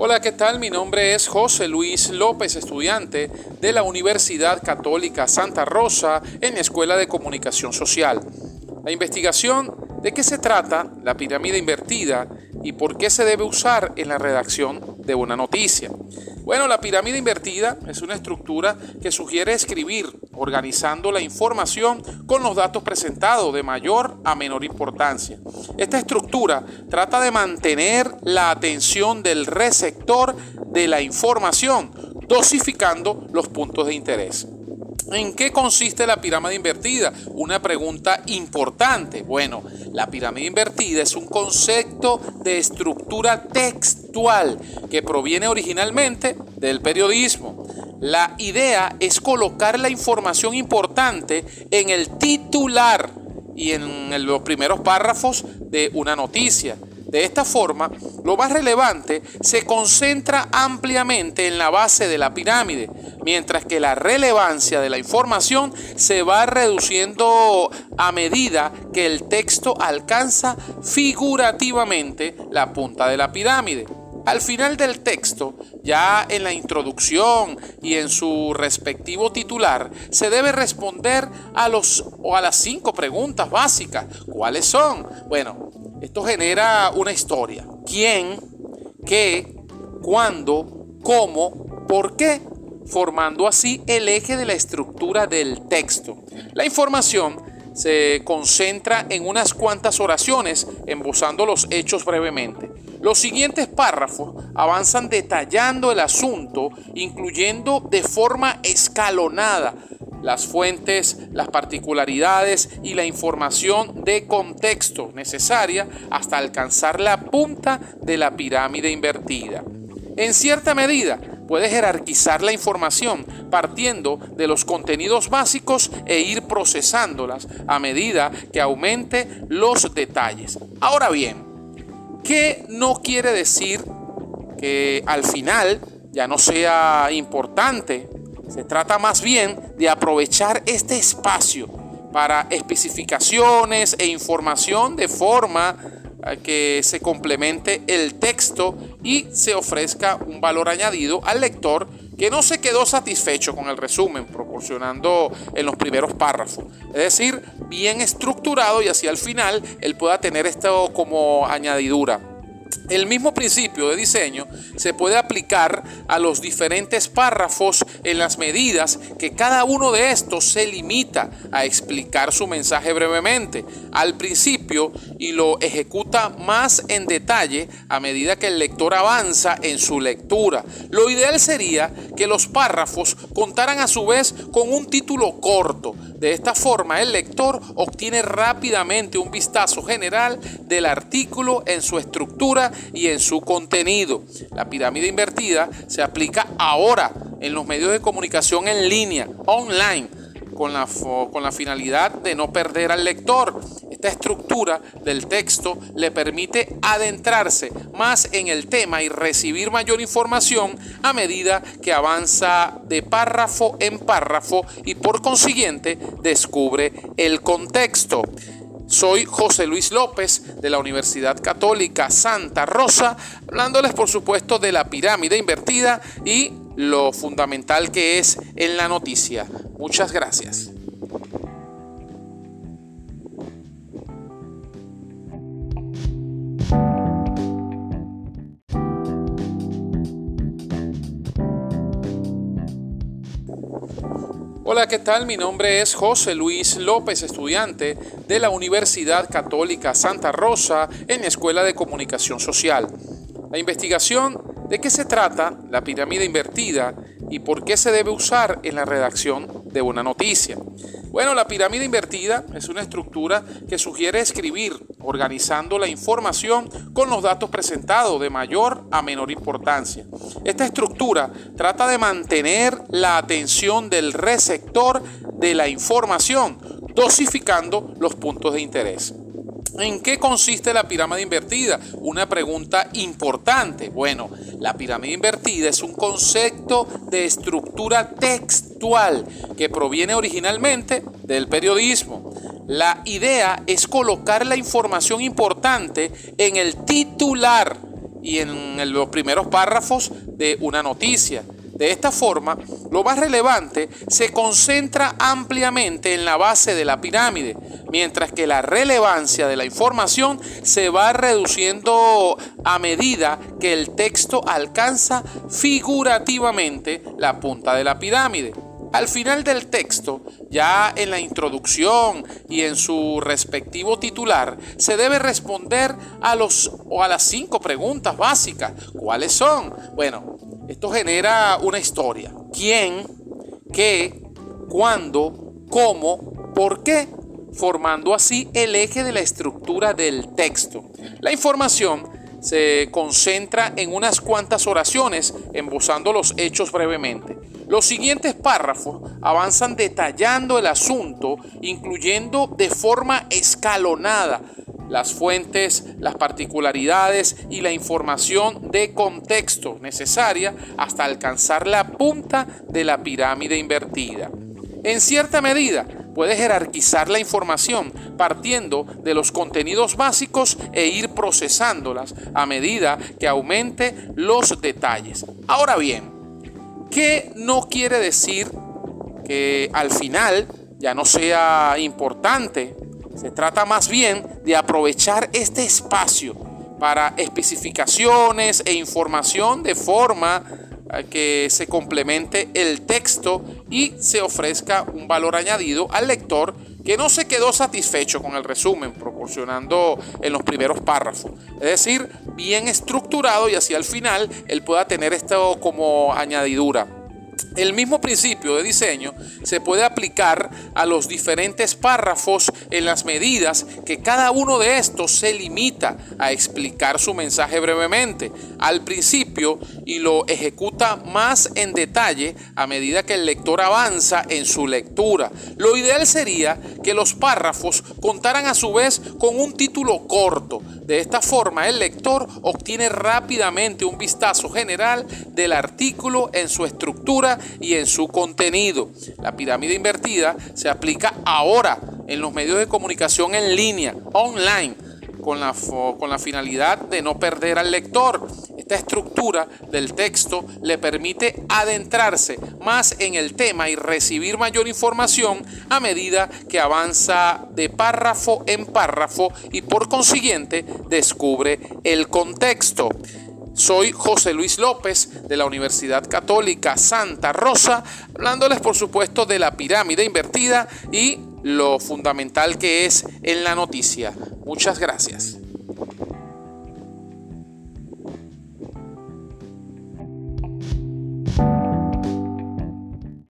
Hola, ¿qué tal? Mi nombre es José Luis López, estudiante de la Universidad Católica Santa Rosa en la Escuela de Comunicación Social. La investigación de qué se trata la pirámide invertida y por qué se debe usar en la redacción de una noticia. Bueno, la pirámide invertida es una estructura que sugiere escribir organizando la información con los datos presentados de mayor a menor importancia. Esta estructura trata de mantener la atención del receptor de la información, dosificando los puntos de interés. ¿En qué consiste la pirámide invertida? Una pregunta importante. Bueno, la pirámide invertida es un concepto de estructura textual que proviene originalmente del periodismo. La idea es colocar la información importante en el titular y en los primeros párrafos de una noticia. De esta forma, lo más relevante se concentra ampliamente en la base de la pirámide, mientras que la relevancia de la información se va reduciendo a medida que el texto alcanza figurativamente la punta de la pirámide. Al final del texto, ya en la introducción y en su respectivo titular, se debe responder a los o a las cinco preguntas básicas. ¿Cuáles son? Bueno, esto genera una historia. ¿Quién? ¿Qué? ¿Cuándo? ¿Cómo? ¿Por qué? Formando así el eje de la estructura del texto. La información se concentra en unas cuantas oraciones, embosando los hechos brevemente. Los siguientes párrafos avanzan detallando el asunto, incluyendo de forma escalonada las fuentes, las particularidades y la información de contexto necesaria hasta alcanzar la punta de la pirámide invertida. En cierta medida, puede jerarquizar la información partiendo de los contenidos básicos e ir procesándolas a medida que aumente los detalles. Ahora bien, ¿qué no quiere decir que al final ya no sea importante se trata más bien de aprovechar este espacio para especificaciones e información de forma eh, que se complemente el texto y se ofrezca un valor añadido al lector que no se quedó satisfecho con el resumen proporcionando en los primeros párrafos. Es decir, bien estructurado y así al final él pueda tener esto como añadidura. El mismo principio de diseño se puede aplicar a los diferentes párrafos en las medidas que cada uno de estos se limita a explicar su mensaje brevemente al principio y lo ejecuta más en detalle a medida que el lector avanza en su lectura. Lo ideal sería que los párrafos contaran a su vez con un título corto. De esta forma el lector obtiene rápidamente un vistazo general del artículo en su estructura y en su contenido. La pirámide invertida se aplica ahora en los medios de comunicación en línea, online, con la, con la finalidad de no perder al lector. Esta estructura del texto le permite adentrarse más en el tema y recibir mayor información a medida que avanza de párrafo en párrafo y por consiguiente descubre el contexto. Soy José Luis López de la Universidad Católica Santa Rosa, hablándoles por supuesto de la pirámide invertida y lo fundamental que es en la noticia. Muchas gracias. Hola, ¿qué tal? Mi nombre es José Luis López, estudiante de la Universidad Católica Santa Rosa en la Escuela de Comunicación Social. La investigación de qué se trata la pirámide invertida y por qué se debe usar en la redacción de una noticia. Bueno, la pirámide invertida es una estructura que sugiere escribir organizando la información con los datos presentados de mayor a menor importancia. Esta estructura trata de mantener la atención del receptor de la información, dosificando los puntos de interés. ¿En qué consiste la pirámide invertida? Una pregunta importante. Bueno, la pirámide invertida es un concepto de estructura textual que proviene originalmente del periodismo. La idea es colocar la información importante en el titular y en los primeros párrafos de una noticia. De esta forma, lo más relevante se concentra ampliamente en la base de la pirámide, mientras que la relevancia de la información se va reduciendo a medida que el texto alcanza figurativamente la punta de la pirámide. Al final del texto, ya en la introducción y en su respectivo titular, se debe responder a los o a las cinco preguntas básicas. ¿Cuáles son? Bueno, esto genera una historia. ¿Quién? ¿Qué? ¿Cuándo? ¿Cómo? ¿Por qué? Formando así el eje de la estructura del texto. La información se concentra en unas cuantas oraciones, embosando los hechos brevemente. Los siguientes párrafos avanzan detallando el asunto, incluyendo de forma escalonada las fuentes, las particularidades y la información de contexto necesaria hasta alcanzar la punta de la pirámide invertida. En cierta medida, puede jerarquizar la información partiendo de los contenidos básicos e ir procesándolas a medida que aumente los detalles. Ahora bien, ¿Qué no quiere decir que al final ya no sea importante? Se trata más bien de aprovechar este espacio para especificaciones e información de forma eh, que se complemente el texto y se ofrezca un valor añadido al lector que no se quedó satisfecho con el resumen proporcionando en los primeros párrafos. Es decir, bien estructurado y así al final él pueda tener esto como añadidura. El mismo principio de diseño se puede aplicar a los diferentes párrafos en las medidas que cada uno de estos se limita a explicar su mensaje brevemente al principio y lo ejecuta más en detalle a medida que el lector avanza en su lectura. Lo ideal sería que los párrafos contaran a su vez con un título corto. De esta forma el lector obtiene rápidamente un vistazo general del artículo en su estructura y en su contenido. La pirámide invertida se aplica ahora en los medios de comunicación en línea, online, con la, con la finalidad de no perder al lector. Esta estructura del texto le permite adentrarse más en el tema y recibir mayor información a medida que avanza de párrafo en párrafo y por consiguiente descubre el contexto. Soy José Luis López de la Universidad Católica Santa Rosa, hablándoles por supuesto de la pirámide invertida y lo fundamental que es en la noticia. Muchas gracias.